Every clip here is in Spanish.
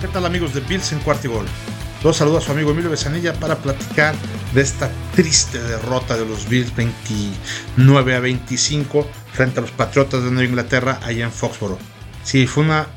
¿Qué tal amigos de Bills en Cuarto Gol? Los saludo a su amigo Emilio Besanilla para platicar de esta triste derrota de los Bills 29 a 25 frente a los Patriotas de Nueva Inglaterra allá en Foxborough. Sí, fue una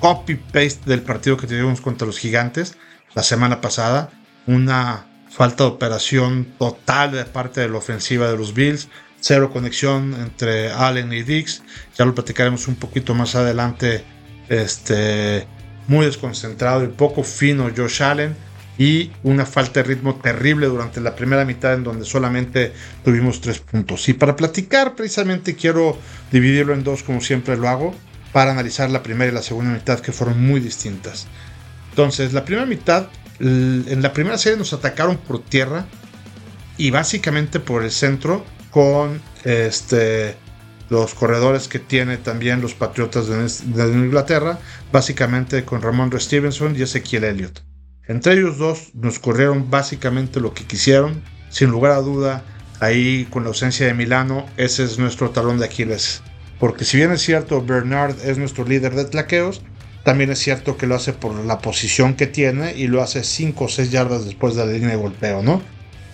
copy-paste del partido que tuvimos contra los Gigantes la semana pasada. Una falta de operación total de parte de la ofensiva de los Bills. Cero conexión entre Allen y Dix. Ya lo platicaremos un poquito más adelante. Este muy desconcentrado y poco fino Josh Allen y una falta de ritmo terrible durante la primera mitad en donde solamente tuvimos tres puntos. Y para platicar precisamente quiero dividirlo en dos como siempre lo hago para analizar la primera y la segunda mitad que fueron muy distintas. Entonces la primera mitad, en la primera serie nos atacaron por tierra y básicamente por el centro con este los corredores que tiene también los Patriotas de, Inglaterra, básicamente con Ramón Stevenson y Ezequiel Elliott. Entre ellos dos nos corrieron básicamente lo que quisieron, sin lugar a duda, ahí con la ausencia de Milano, ese es nuestro talón de Aquiles. Porque si bien es cierto, Bernard es nuestro líder de tlaqueos, también es cierto que lo hace por la posición que tiene y lo hace 5 o 6 yardas después de la línea de golpeo, ¿no?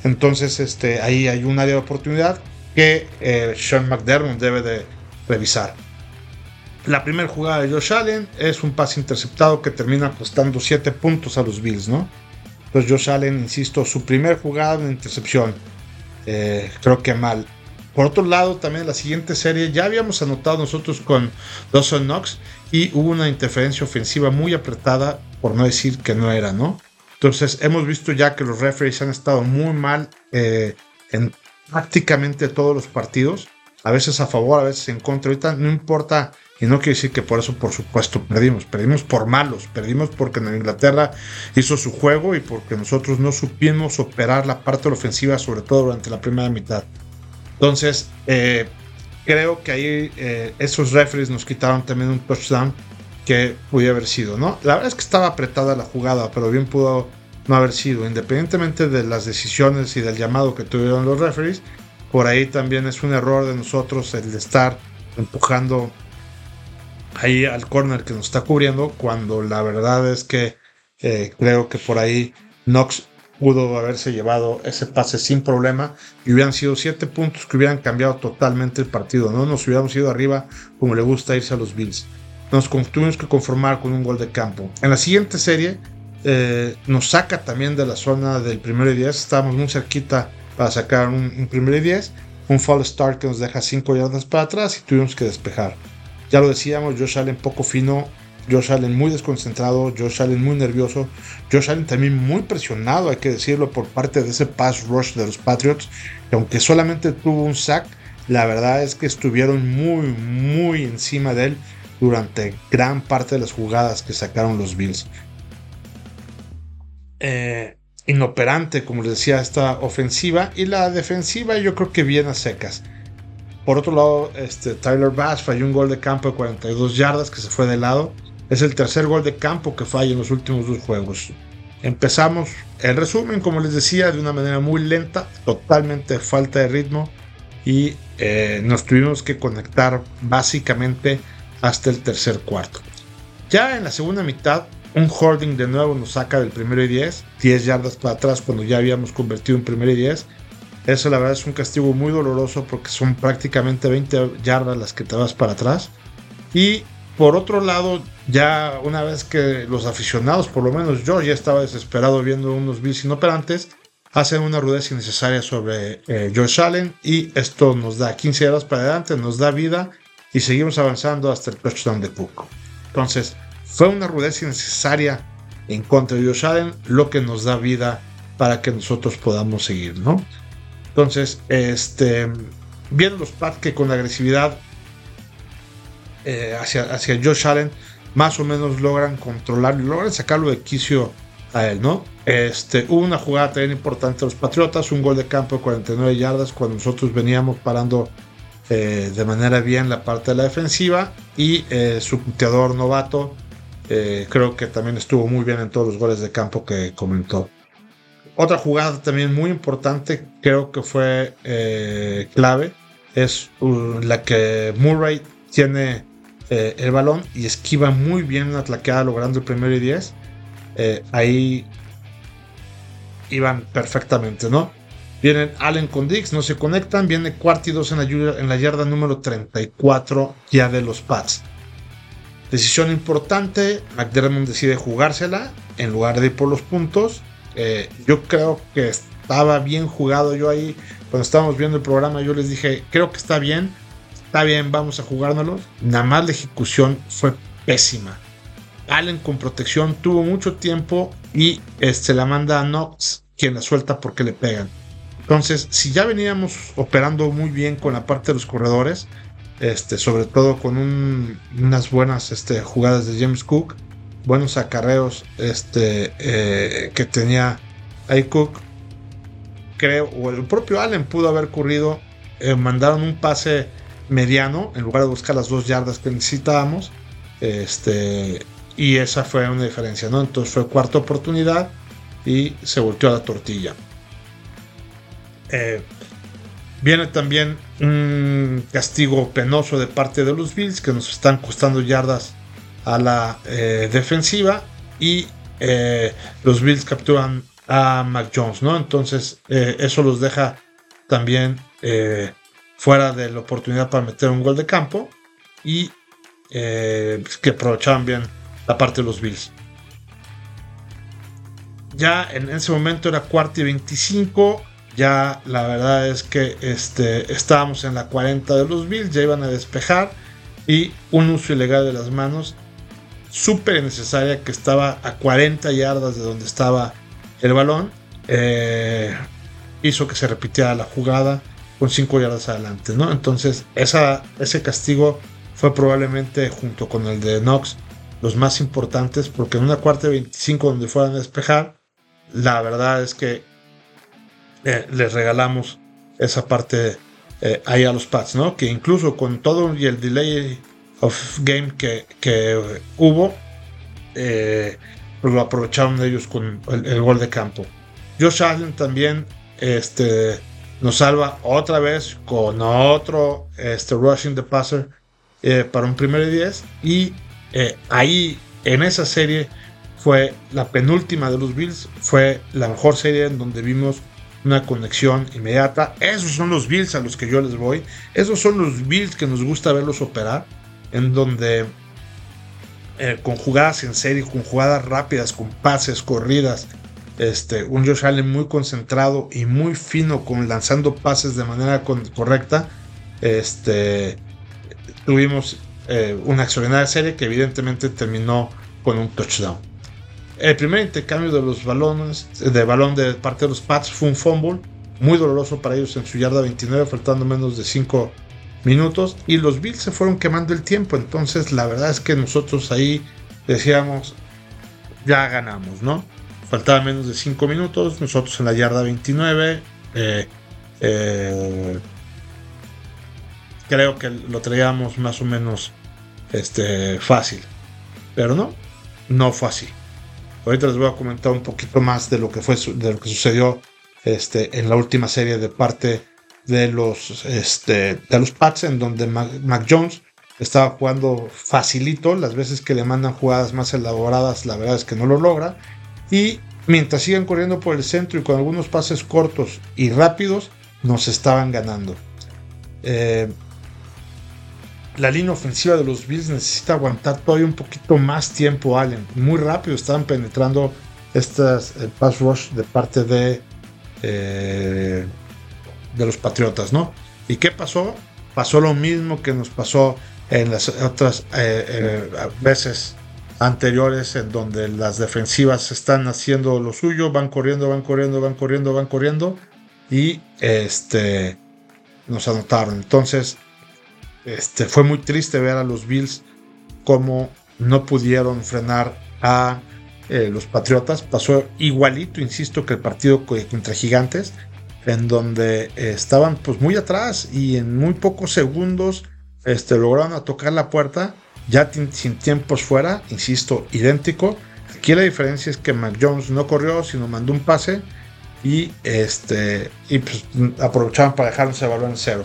Entonces, este, ahí hay un área de oportunidad que eh, Sean McDermott debe de revisar. La primera jugada de Josh Allen es un pase interceptado que termina costando 7 puntos a los Bills, ¿no? Entonces Josh Allen, insisto, su primera jugada de intercepción, eh, creo que mal. Por otro lado, también la siguiente serie ya habíamos anotado nosotros con Dawson Knox y hubo una interferencia ofensiva muy apretada, por no decir que no era, ¿no? Entonces hemos visto ya que los referees han estado muy mal eh, en prácticamente todos los partidos, a veces a favor, a veces en contra. Ahorita no importa, y no quiere decir que por eso, por supuesto, perdimos. Perdimos por malos, perdimos porque en Inglaterra hizo su juego y porque nosotros no supimos operar la parte ofensiva, sobre todo durante la primera mitad. Entonces, eh, creo que ahí eh, esos referees nos quitaron también un touchdown que pudiera haber sido, ¿no? La verdad es que estaba apretada la jugada, pero bien pudo no haber sido, independientemente de las decisiones y del llamado que tuvieron los referees, por ahí también es un error de nosotros el de estar empujando ahí al corner que nos está cubriendo, cuando la verdad es que eh, creo que por ahí Knox pudo haberse llevado ese pase sin problema y hubieran sido siete puntos que hubieran cambiado totalmente el partido, no nos hubiéramos ido arriba como le gusta irse a los Bills. Nos tuvimos que conformar con un gol de campo. En la siguiente serie eh, nos saca también de la zona del primero y 10. Estábamos muy cerquita para sacar un, primero y 10. Un fall start que nos deja 5 yardas para atrás y tuvimos que despejar. Ya lo decíamos, Josh Allen poco fino, Josh Allen muy desconcentrado, Josh Allen muy nervioso, Josh Allen también muy presionado, hay que decirlo, por parte de ese pass rush de los Patriots, que aunque solamente tuvo un sack, la verdad es que estuvieron muy, muy encima de él durante gran parte de las jugadas que sacaron los Bills. Eh, inoperante, como les decía, esta ofensiva y la defensiva yo creo que viene a secas. Por otro lado, este, Tyler Bass falló un gol de campo de 42 yardas que se fue de lado. Es el tercer gol de campo que falla en los últimos dos juegos. Empezamos el resumen, como les decía, de una manera muy lenta, totalmente falta de ritmo y eh, nos tuvimos que conectar básicamente hasta el tercer cuarto. Ya en la segunda mitad un holding de nuevo nos saca del primero y 10, 10 yardas para atrás cuando ya habíamos convertido en primero y 10. Eso la verdad es un castigo muy doloroso porque son prácticamente 20 yardas las que te vas para atrás. Y por otro lado, ya una vez que los aficionados, por lo menos yo ya estaba desesperado viendo unos Bills inoperantes, hacen una rudeza innecesaria sobre eh, Josh Allen y esto nos da 15 yardas para adelante, nos da vida y seguimos avanzando hasta el touchdown de Cook. Entonces, fue una rudeza innecesaria en contra de Josh Allen, lo que nos da vida para que nosotros podamos seguir, ¿no? Entonces, este, viendo los Pats que con la agresividad eh, hacia, hacia Josh Allen, más o menos logran controlar, logran sacarlo de quicio a él, ¿no? Este, hubo una jugada también importante de los Patriotas, un gol de campo de 49 yardas cuando nosotros veníamos parando eh, de manera bien la parte de la defensiva y eh, su puteador novato eh, creo que también estuvo muy bien en todos los goles de campo que comentó. Otra jugada también muy importante, creo que fue eh, clave, es uh, la que Murray tiene eh, el balón y esquiva muy bien una tlaqueada logrando el primero y 10. eh, ahí iban perfectamente, ¿no? Vienen Allen con Dix, no se conectan. Viene Cuarty 2 en la, en la yarda número 34 ya de los Pats. Decisión importante, McDermott decide jugársela en lugar de ir por los puntos. Eh, yo creo que estaba bien jugado yo ahí. Cuando estábamos viendo el programa yo les dije, creo que está bien, está bien, vamos a jugárnoslo. Nada más la ejecución fue pésima. Allen con protección tuvo mucho tiempo y este, la manda a Knox, quien la suelta porque le pegan. Entonces, si ya veníamos operando muy bien con la parte de los corredores, este, sobre todo con unas buenas este, jugadas de James Cook, buenos acarreos este, eh, que tenía ahí Cook, creo, o el propio Allen pudo haber ocurrido, eh, mandaron un pase mediano en lugar de buscar las dos yardas que necesitábamos, y esa fue una diferencia, ¿no? Entonces fue cuarta oportunidad y se volteó a la tortilla. Eh, viene también un castigo penoso de parte de los Bills que nos están costando yardas a la eh, defensiva y eh, los Bills capturan a Mac Jones, ¿no? Entonces eso los deja también fuera de la oportunidad para meter un gol de campo y que aprovechaban bien la parte de los Bills. Ya en ese momento era cuarto y 25 ya la verdad es que este, estábamos en la 40 de los Bills, ya iban a despejar y un uso ilegal de las manos súper necesaria que estaba a 40 yardas de donde estaba el balón eh, hizo que se repitiera la jugada con 5 yardas adelante ¿no? entonces esa, ese castigo fue probablemente junto con el de Knox los más importantes porque en una cuarta de 25 donde fueran a despejar la verdad es que eh, les regalamos esa parte eh, ahí a los Pats, ¿no? Que incluso con todo y el delay of game que, hubo, eh, lo aprovecharon ellos con el, gol de campo. Josh Allen también este, nos salva otra vez con otro este, rushing the passer para un primer y 10. Y ahí en esa serie fue la penúltima de los Bills, fue la mejor serie en donde vimos una conexión inmediata. Esos son los Bills a los que yo les voy. Esos son los Bills que nos gusta verlos operar, en donde eh, con jugadas en serie, con jugadas rápidas, con pases, corridas, este, un Josh Allen muy concentrado y muy fino, con lanzando pases de manera correcta. Este, tuvimos eh, una extraordinaria serie que evidentemente terminó con un touchdown. El primer intercambio de los balones, de balón de parte de los Pats fue un fumble, muy doloroso para ellos en su yarda 29, faltando menos de 5 minutos. Y los Bills se fueron quemando el tiempo. Entonces, la verdad es que nosotros ahí decíamos, ya ganamos, ¿no? Faltaba menos de 5 minutos, nosotros en la yarda 29. Eh, eh, creo que lo traíamos más o menos este, fácil. Pero no, no fue así. Ahorita les voy a comentar un poquito más de lo que fue de lo que sucedió este, en la última serie de parte de los, este, de los Pats, en donde Mac, Jones estaba jugando facilito. Las veces que le mandan jugadas más elaboradas, la verdad es que no lo logra. Y mientras sigan corriendo por el centro y con algunos pases cortos y rápidos, nos estaban ganando. Eh, la línea ofensiva de los Bills necesita aguantar todavía un poquito más tiempo, Allen. Muy rápido estaban penetrando estas el pass rush de parte de, eh, de los Patriotas, ¿no? ¿Y qué pasó? Pasó lo mismo que nos pasó en las otras eh, eh, veces anteriores en donde las defensivas están haciendo lo suyo, van corriendo, van corriendo, van corriendo, van corriendo y este nos anotaron. Entonces, este, fue muy triste ver a los Bills como no pudieron frenar a eh, los Patriotas. Pasó igualito, insisto, que el partido contra Gigantes, en donde eh, estaban pues muy atrás y en muy pocos segundos este, lograron tocar la puerta, ya sin tiempos fuera, insisto, idéntico. Aquí la diferencia es que Mac Jones no corrió, sino mandó un pase y, este, pues, aprovechaban para dejar ese balón en cero.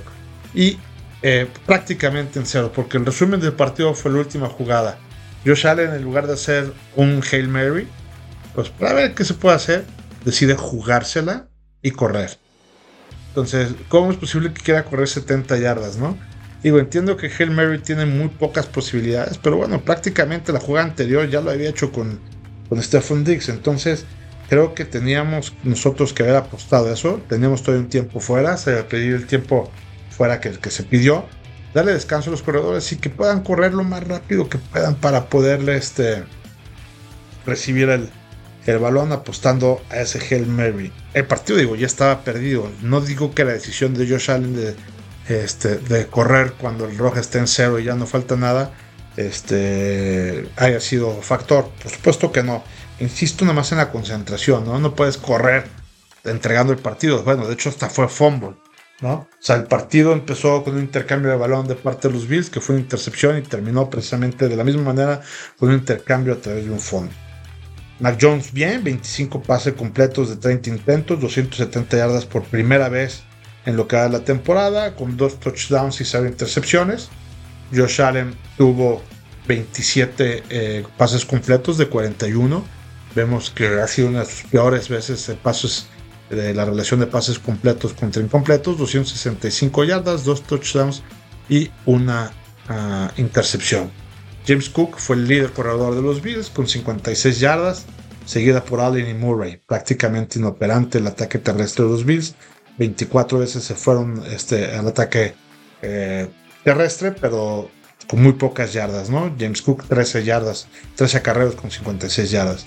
Eh, prácticamente en cero, porque el resumen del partido fue la última jugada. Josh Allen, en lugar de hacer un Hail Mary, pues para ver qué se puede hacer, decide jugársela y correr. Entonces, ¿cómo es posible que quiera correr 70 yardas, no? Digo, entiendo que Hail Mary tiene muy pocas posibilidades, pero bueno, prácticamente la jugada anterior ya lo había hecho con, con Stephen Diggs. Entonces, creo que teníamos nosotros que haber apostado eso. Teníamos todo un tiempo fuera, se pedir el tiempo fuera que, que se pidió. Darle descanso a los corredores y que puedan correr lo más rápido que puedan para poderle este, recibir el, el balón apostando a ese Hail Mary. El partido, digo, ya estaba perdido. No digo que la decisión de Josh Allen de, este, de correr cuando el rojo esté en cero y ya no falta nada este, haya sido factor. Por supuesto que no. Insisto nada más en la concentración, ¿no? No puedes correr entregando el partido. Bueno, de hecho hasta fue fumble, ¿no? O sea, el partido empezó con un intercambio de balón de parte de los Bills, que fue una intercepción y terminó precisamente de la misma manera con un intercambio a través de un fumble. Mac Jones bien, 25 pases completos de 30 intentos, 270 yardas por primera vez en lo que va la temporada, con dos touchdowns y 0 intercepciones. Josh Allen tuvo 27 eh, pases completos de 41. Vemos que ha sido una de sus peores veces de pases de la relación de pases completos contra incompletos, 265 yardas, dos touchdowns y una ah, intercepción. James Cook fue el líder corredor de los Bills con 56 yardas, seguida por Allen y Murray, prácticamente inoperante el ataque terrestre de los Bills. 24 veces se fueron este, al ataque eh, terrestre, pero con muy pocas yardas, ¿no? James Cook 13 yardas, 13 acarreos con 56 yardas.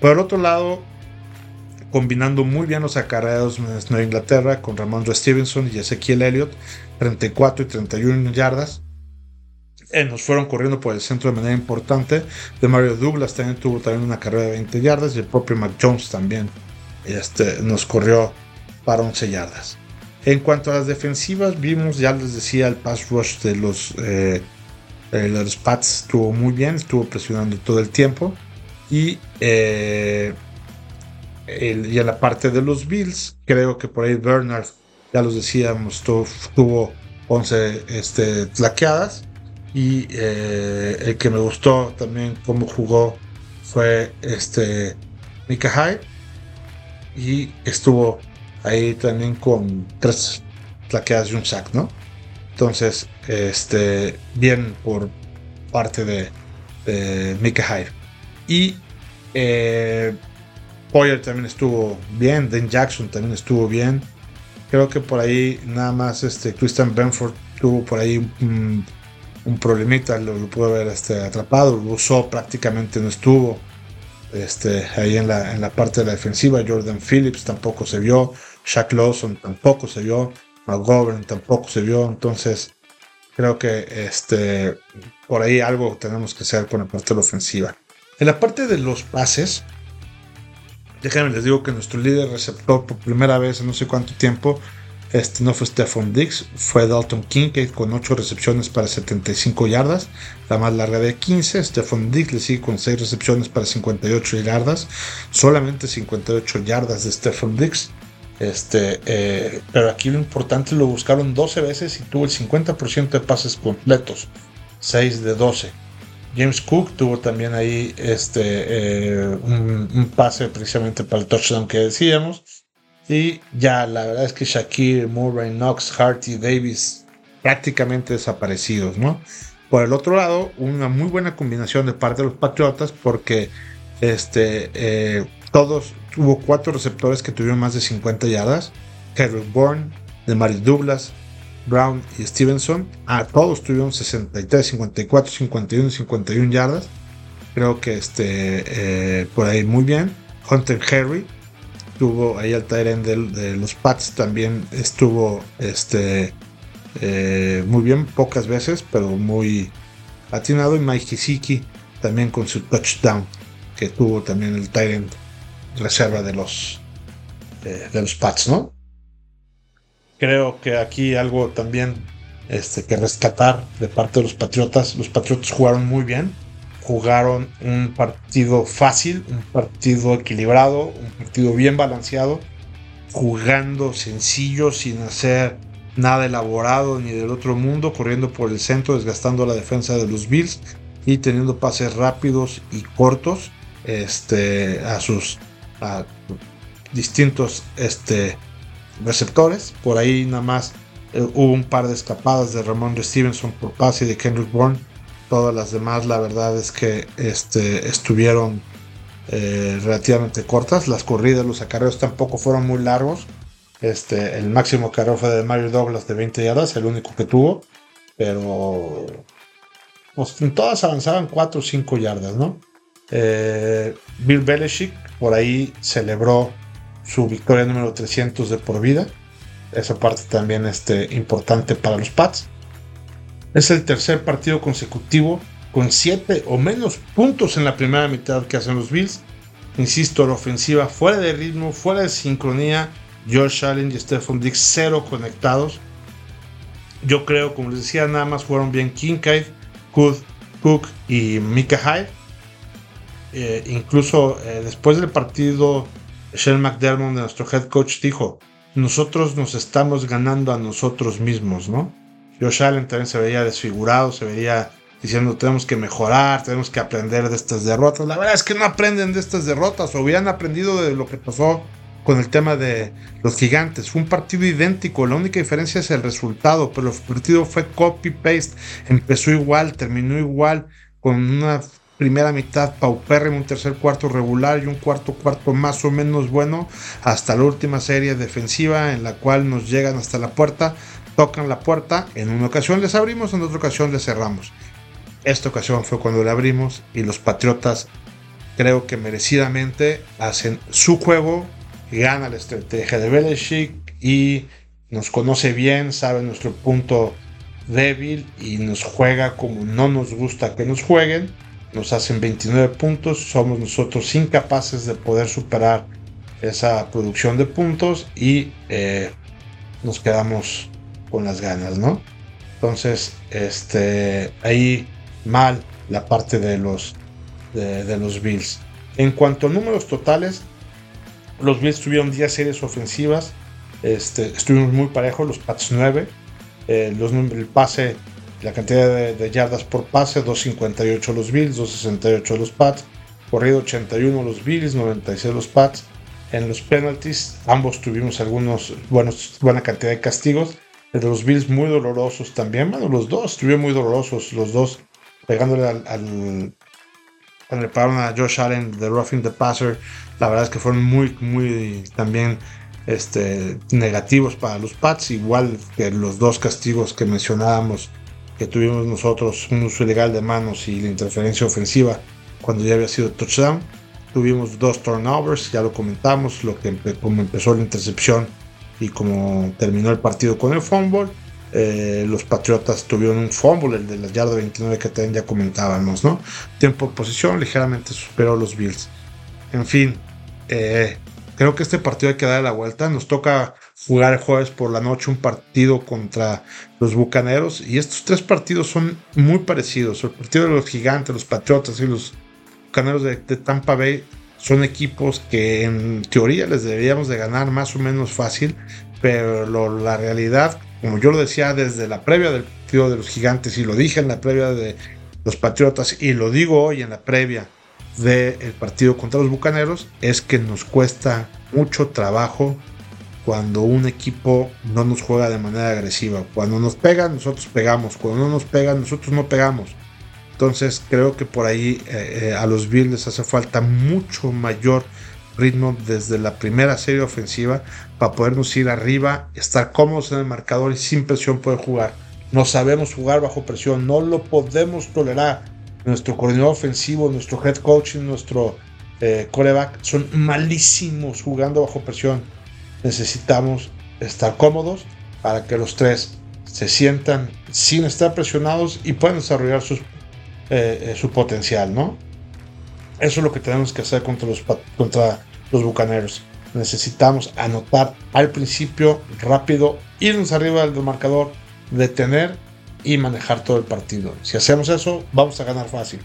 Por el otro lado, combinando muy bien los acarreos en Nueva Inglaterra con Ramondre Stevenson y Ezequiel Elliott, 34 y 31 yardas. Eh, nos fueron corriendo por el centro de manera importante. De Mario Douglas también tuvo también una carrera de 20 yardas y el propio Mac Jones también este, nos corrió para 11 yardas. En cuanto a las defensivas, vimos, ya les decía, el pass rush de los, eh, los Pats estuvo muy bien, estuvo presionando todo el tiempo. Y, eh, y en la parte de los Bills, creo que por ahí Bernard, ya los decíamos, tuvo, 11 este, tlaqueadas. Y eh, el que me gustó también cómo jugó fue este Mika Hyde. Y estuvo ahí también con tres plaqueadas y un sack, ¿no? Entonces, este, bien por parte de, de Mika Hyde. Y eh, Poyer también estuvo bien, Den Jackson también estuvo bien. Creo que por ahí nada más este Christian Benford tuvo por ahí un, problemita, lo, pudo haber este, atrapado, lo usó prácticamente no estuvo. Este, ahí en la, en la parte de la defensiva, Jordan Phillips tampoco se vio. Shaq Lawson tampoco se vio, McGovern tampoco se vio, entonces creo que este, por ahí algo tenemos que hacer con la parte de la ofensiva. En la parte de los pases, déjenme les digo que nuestro líder receptor por primera vez en no sé cuánto tiempo este no fue Stephon Diggs, fue Dalton Kincaid con 8 recepciones para 75 yardas, la más larga de 15. Stephon Diggs le sigue con 6 recepciones para 58 yardas, solamente 58 yardas de Stephon Diggs. Este, eh, pero aquí lo importante lo buscaron 12 veces y tuvo el 50% de pases completos, 6 de 12. James Cook tuvo también ahí este, eh, un, pase precisamente para el touchdown que decíamos. Y ya la verdad es que Shakir, Murray, Knox, Harty, Davis prácticamente desaparecidos, ¿no? Por el otro lado, una muy buena combinación de parte de los Patriotas porque este, eh, todos hubo cuatro receptores que tuvieron más de 50 yardas. Henry Bourne, Maris Douglas, Brown y Stevenson. A todos tuvieron 63, 54, 51 51 yardas. Creo que este, eh, por ahí muy bien. Hunter Harry tuvo ahí al Tyrant de, de, los Pats también estuvo este, eh, muy bien, pocas veces, pero muy atinado. Y Mike Hisiki también con su touchdown que tuvo también el Tyrant reserva de los, de los Pats, ¿no? Creo que aquí algo también este, que rescatar de parte de los Patriotas. Los Patriotas jugaron muy bien. Jugaron un partido fácil, un partido equilibrado, un partido bien balanceado, jugando sencillo, sin hacer nada elaborado ni del otro mundo, corriendo por el centro, desgastando la defensa de los Bills y teniendo pases rápidos y cortos este, a sus distintos este, receptores. Por ahí nada más eh, hubo un par de escapadas de Ramón Stevenson por pase y de Kendrick Bourne. Todas las demás, la verdad es que este, estuvieron eh, relativamente cortas. Las corridas, los acarreos tampoco fueron muy largos. Este, el máximo acarreo fue de Mario Douglas de 20 yardas, el único que tuvo. Pero pues, todas avanzaban 4 o 5 yardas, ¿no? Eh, Bill Belichick por ahí celebró su victoria número 300 de por vida. Esa parte también este, importante para los Pats. Es el tercer partido consecutivo con 7 o menos puntos en la primera mitad que hacen los Bills. Insisto, la ofensiva fuera de ritmo, fuera de sincronía. George Allen y Stephon Diggs cero conectados. Yo creo, como les decía, nada más fueron bien Kincaid, Cook, Cook y Mika Hyde. Eh, incluso eh, después del partido, Shane McDermott, nuestro head coach, dijo: Nosotros nos estamos ganando a nosotros mismos, ¿no? Josh Allen también se veía desfigurado, se veía diciendo tenemos que mejorar, tenemos que aprender de estas derrotas. La verdad es que no aprenden de estas derrotas, o hubieran aprendido de lo que pasó con el tema de los gigantes. Fue un partido idéntico, la única diferencia es el resultado, pero el partido fue copy-paste, empezó igual, terminó igual, con una primera mitad paupérrimo, un tercer cuarto regular y un cuarto cuarto más o menos bueno, hasta la última serie defensiva en la cual nos llegan hasta la puerta, tocan la puerta, en una ocasión les abrimos, en otra ocasión les cerramos. Esta ocasión fue cuando le abrimos y los Patriotas creo que merecidamente hacen su juego, gana la estrategia de Belichick y nos conoce bien, sabe nuestro punto débil y nos juega como no nos gusta que nos jueguen. Nos hacen 29 puntos, somos nosotros incapaces de poder superar esa producción de puntos y eh, nos quedamos con las ganas, ¿no? Entonces, este, ahí mal la parte de los, de, los Bills. En cuanto a números totales, los Bills tuvieron 10 series ofensivas. Este, estuvimos muy parejos, los Pats 9. Eh, los, el pase, la cantidad de, yardas por pase, 2.58 los Bills, 2.68 los Pats. Corrido 81 los Bills, 96 los Pats. En los penalties, ambos tuvimos algunos buenos, buena cantidad de castigos. De los Bills muy dolorosos también. Bueno, los dos estuvieron muy dolorosos, los dos pegándole al, cuando le pagaron a Josh Allen de Roughing the Passer, la verdad es que fueron muy, muy también este, negativos para los Pats, igual que los dos castigos que mencionábamos que tuvimos nosotros, un uso ilegal de manos y la interferencia ofensiva cuando ya había sido touchdown. Tuvimos dos turnovers, ya lo comentamos, lo que como empezó la intercepción y como terminó el partido con el fumble. Eh, los Patriotas tuvieron un fumble, el de la yarda 29 que también ya comentábamos, ¿no? Tiempo de posición ligeramente superó los Bills. En fin, eh, creo que este partido hay que darle la vuelta. Nos toca jugar el jueves por la noche un partido contra los Bucaneros y estos tres partidos son muy parecidos. El partido de los Gigantes, los Patriotas y los Bucaneros de, Tampa Bay son equipos que en teoría les deberíamos de ganar más o menos fácil, pero la realidad como yo lo decía desde la previa del partido de los gigantes y lo dije en la previa de los Patriotas y lo digo hoy en la previa del partido contra los Bucaneros, es que nos cuesta mucho trabajo cuando un equipo no nos juega de manera agresiva. Cuando nos pegan, nosotros pegamos. Cuando no nos pegan, nosotros no pegamos. Entonces creo que por ahí eh, eh, a los Bills hace falta mucho mayor ritmo desde la primera serie ofensiva para podernos ir arriba, estar cómodos en el marcador y sin presión poder jugar. No sabemos jugar bajo presión, no lo podemos tolerar. Nuestro coordinador ofensivo, nuestro head coach y nuestro eh, coreback son malísimos jugando bajo presión. Necesitamos estar cómodos para que los tres se sientan sin estar presionados y puedan desarrollar sus, eh, eh, su potencial, ¿no? Eso es lo que tenemos que hacer contra los, contra los Bucaneros. Necesitamos anotar al principio rápido, irnos arriba del marcador, detener y manejar todo el partido. Si hacemos eso, vamos a ganar fácil.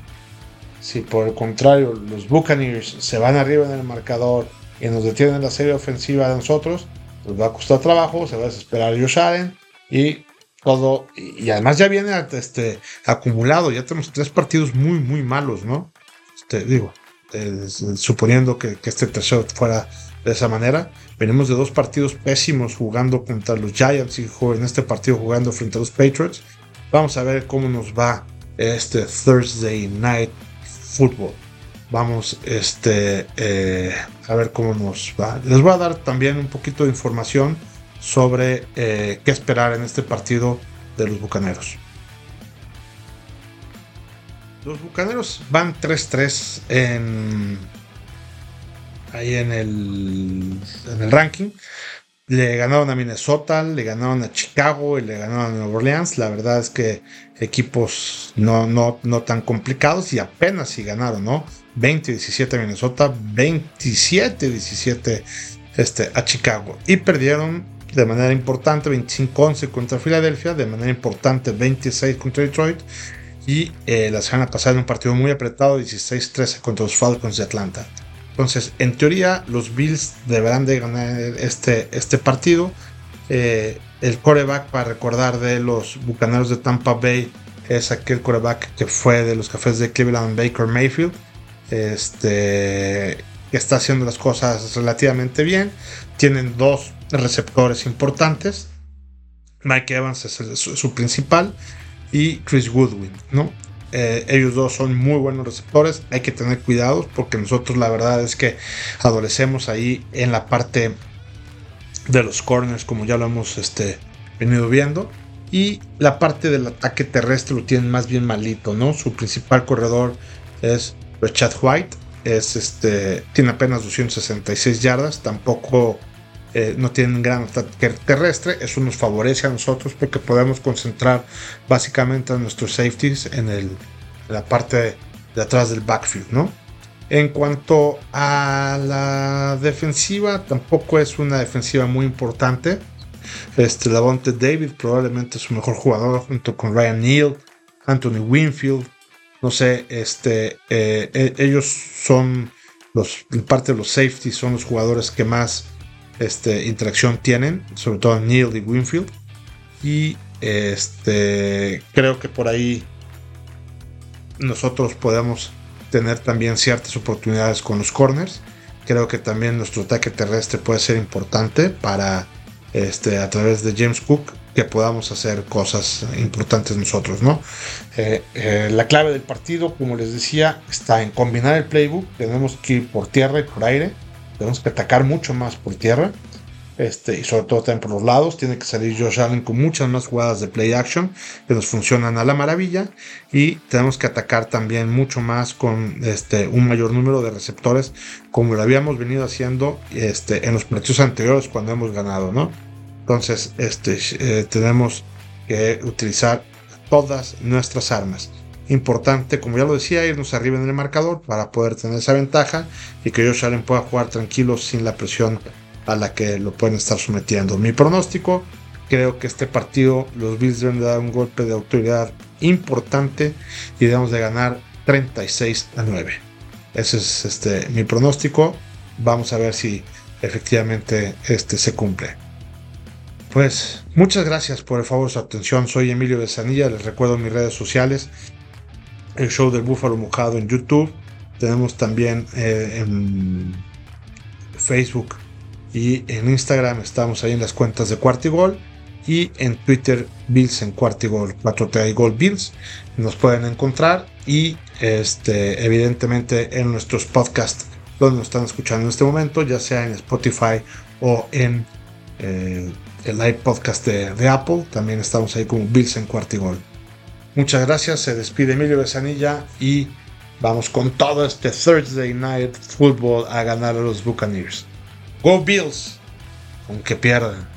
Si por el contrario los Buccaneers se van arriba en el marcador y nos detienen la serie ofensiva de nosotros, nos va a costar trabajo, se va a desesperar Josh Allen y todo. Y, además ya viene este, acumulado, ya tenemos tres partidos muy, muy malos, ¿no? Este, digo, suponiendo que, este tercero fuera de esa manera. Venimos de dos partidos pésimos jugando contra los Giants y en este partido jugando frente a los Patriots. Vamos a ver cómo nos va este Thursday Night Football. Vamos este, eh, a ver cómo nos va. Les voy a dar también un poquito de información sobre eh, qué esperar en este partido de los Bucaneros. Los Bucaneros van 3-3 en ahí en el, en el ranking. Le ganaron a Minnesota, le ganaron a Chicago y le ganaron a Nueva Orleans. La verdad es que equipos no, no, no tan complicados y apenas si ganaron, ¿no? 20-17 a Minnesota, 27-17 este, a Chicago. Y perdieron de manera importante 25-11 contra Filadelfia, de manera importante 26 contra Detroit. Y eh, la semana pasada en un partido muy apretado, 16-13 contra los Falcons de Atlanta. Entonces, en teoría, los Bills deberán de ganar este, este partido. Eh, el coreback, para recordar de los Bucaneros de Tampa Bay, es aquel coreback que fue de los cafés de Cleveland, Baker Mayfield. Este, que está haciendo las cosas relativamente bien. Tienen dos receptores importantes. Mike Evans es su, principal y Chris Goodwin, ¿no? Eh, ellos dos son muy buenos receptores. Hay que tener cuidado porque nosotros la verdad es que adolecemos ahí en la parte de los corners, como ya lo hemos este, venido viendo. Y la parte del ataque terrestre lo tienen más bien malito, ¿no? Su principal corredor es Richard White. Es este, tiene apenas 266 yardas. Tampoco eh, no tienen gran ataque terrestre. Eso nos favorece a nosotros porque podemos concentrar básicamente a nuestros safeties en, el, la parte de, atrás del backfield, ¿no? En cuanto a la defensiva, tampoco es una defensiva muy importante. Este Lavonte David probablemente es su mejor jugador junto con Ryan Neal, Anthony Winfield. No sé, este, eh, e, ellos son los, parte de los safeties, son los jugadores que más este, interacción tienen, sobre todo Neil y Winfield. Y este, creo que por ahí nosotros podemos tener también ciertas oportunidades con los corners. Creo que también nuestro ataque terrestre puede ser importante para, este, a través de James Cook, que podamos hacer cosas importantes nosotros, ¿no? Eh, eh, la clave del partido, como les decía, está en combinar el playbook. Tenemos que ir por tierra y por aire tenemos que atacar mucho más por tierra. Este, y sobre todo también por los lados. Tiene que salir Josh Allen con muchas más jugadas de play action que nos funcionan a la maravilla. Y tenemos que atacar también mucho más con este, un mayor número de receptores, como lo habíamos venido haciendo este, en los partidos anteriores cuando hemos ganado. ¿no? Entonces, este, eh, tenemos que utilizar todas nuestras armas importante, como ya lo decía, irnos arriba en el marcador para poder tener esa ventaja y que Josh Allen pueda jugar tranquilo sin la presión a la que lo pueden estar sometiendo. Mi pronóstico, creo que este partido los Bills deben de dar un golpe de autoridad importante y debemos de ganar 36 a 9. Ese es este, mi pronóstico. Vamos a ver si efectivamente este se cumple. Pues muchas gracias por el favor de su atención. Soy Emilio de Sanilla. Les recuerdo mis redes sociales el show del búfalo mojado en YouTube. Tenemos también eh, en Facebook y en Instagram estamos ahí en las cuentas de Cuartigol y en Twitter Bills en Cuartigol 4T Gol Bills. Nos pueden encontrar. Y este evidentemente en nuestros podcasts donde nos están escuchando en este momento ya sea en Spotify o en eh, el live podcast de, de, Apple también estamos ahí como Bills en Cuartigol Muchas gracias, se despide Emilio Besanilla y vamos con todo este Thursday Night Football a ganar a los Buccaneers. Go Bills, aunque pierdan.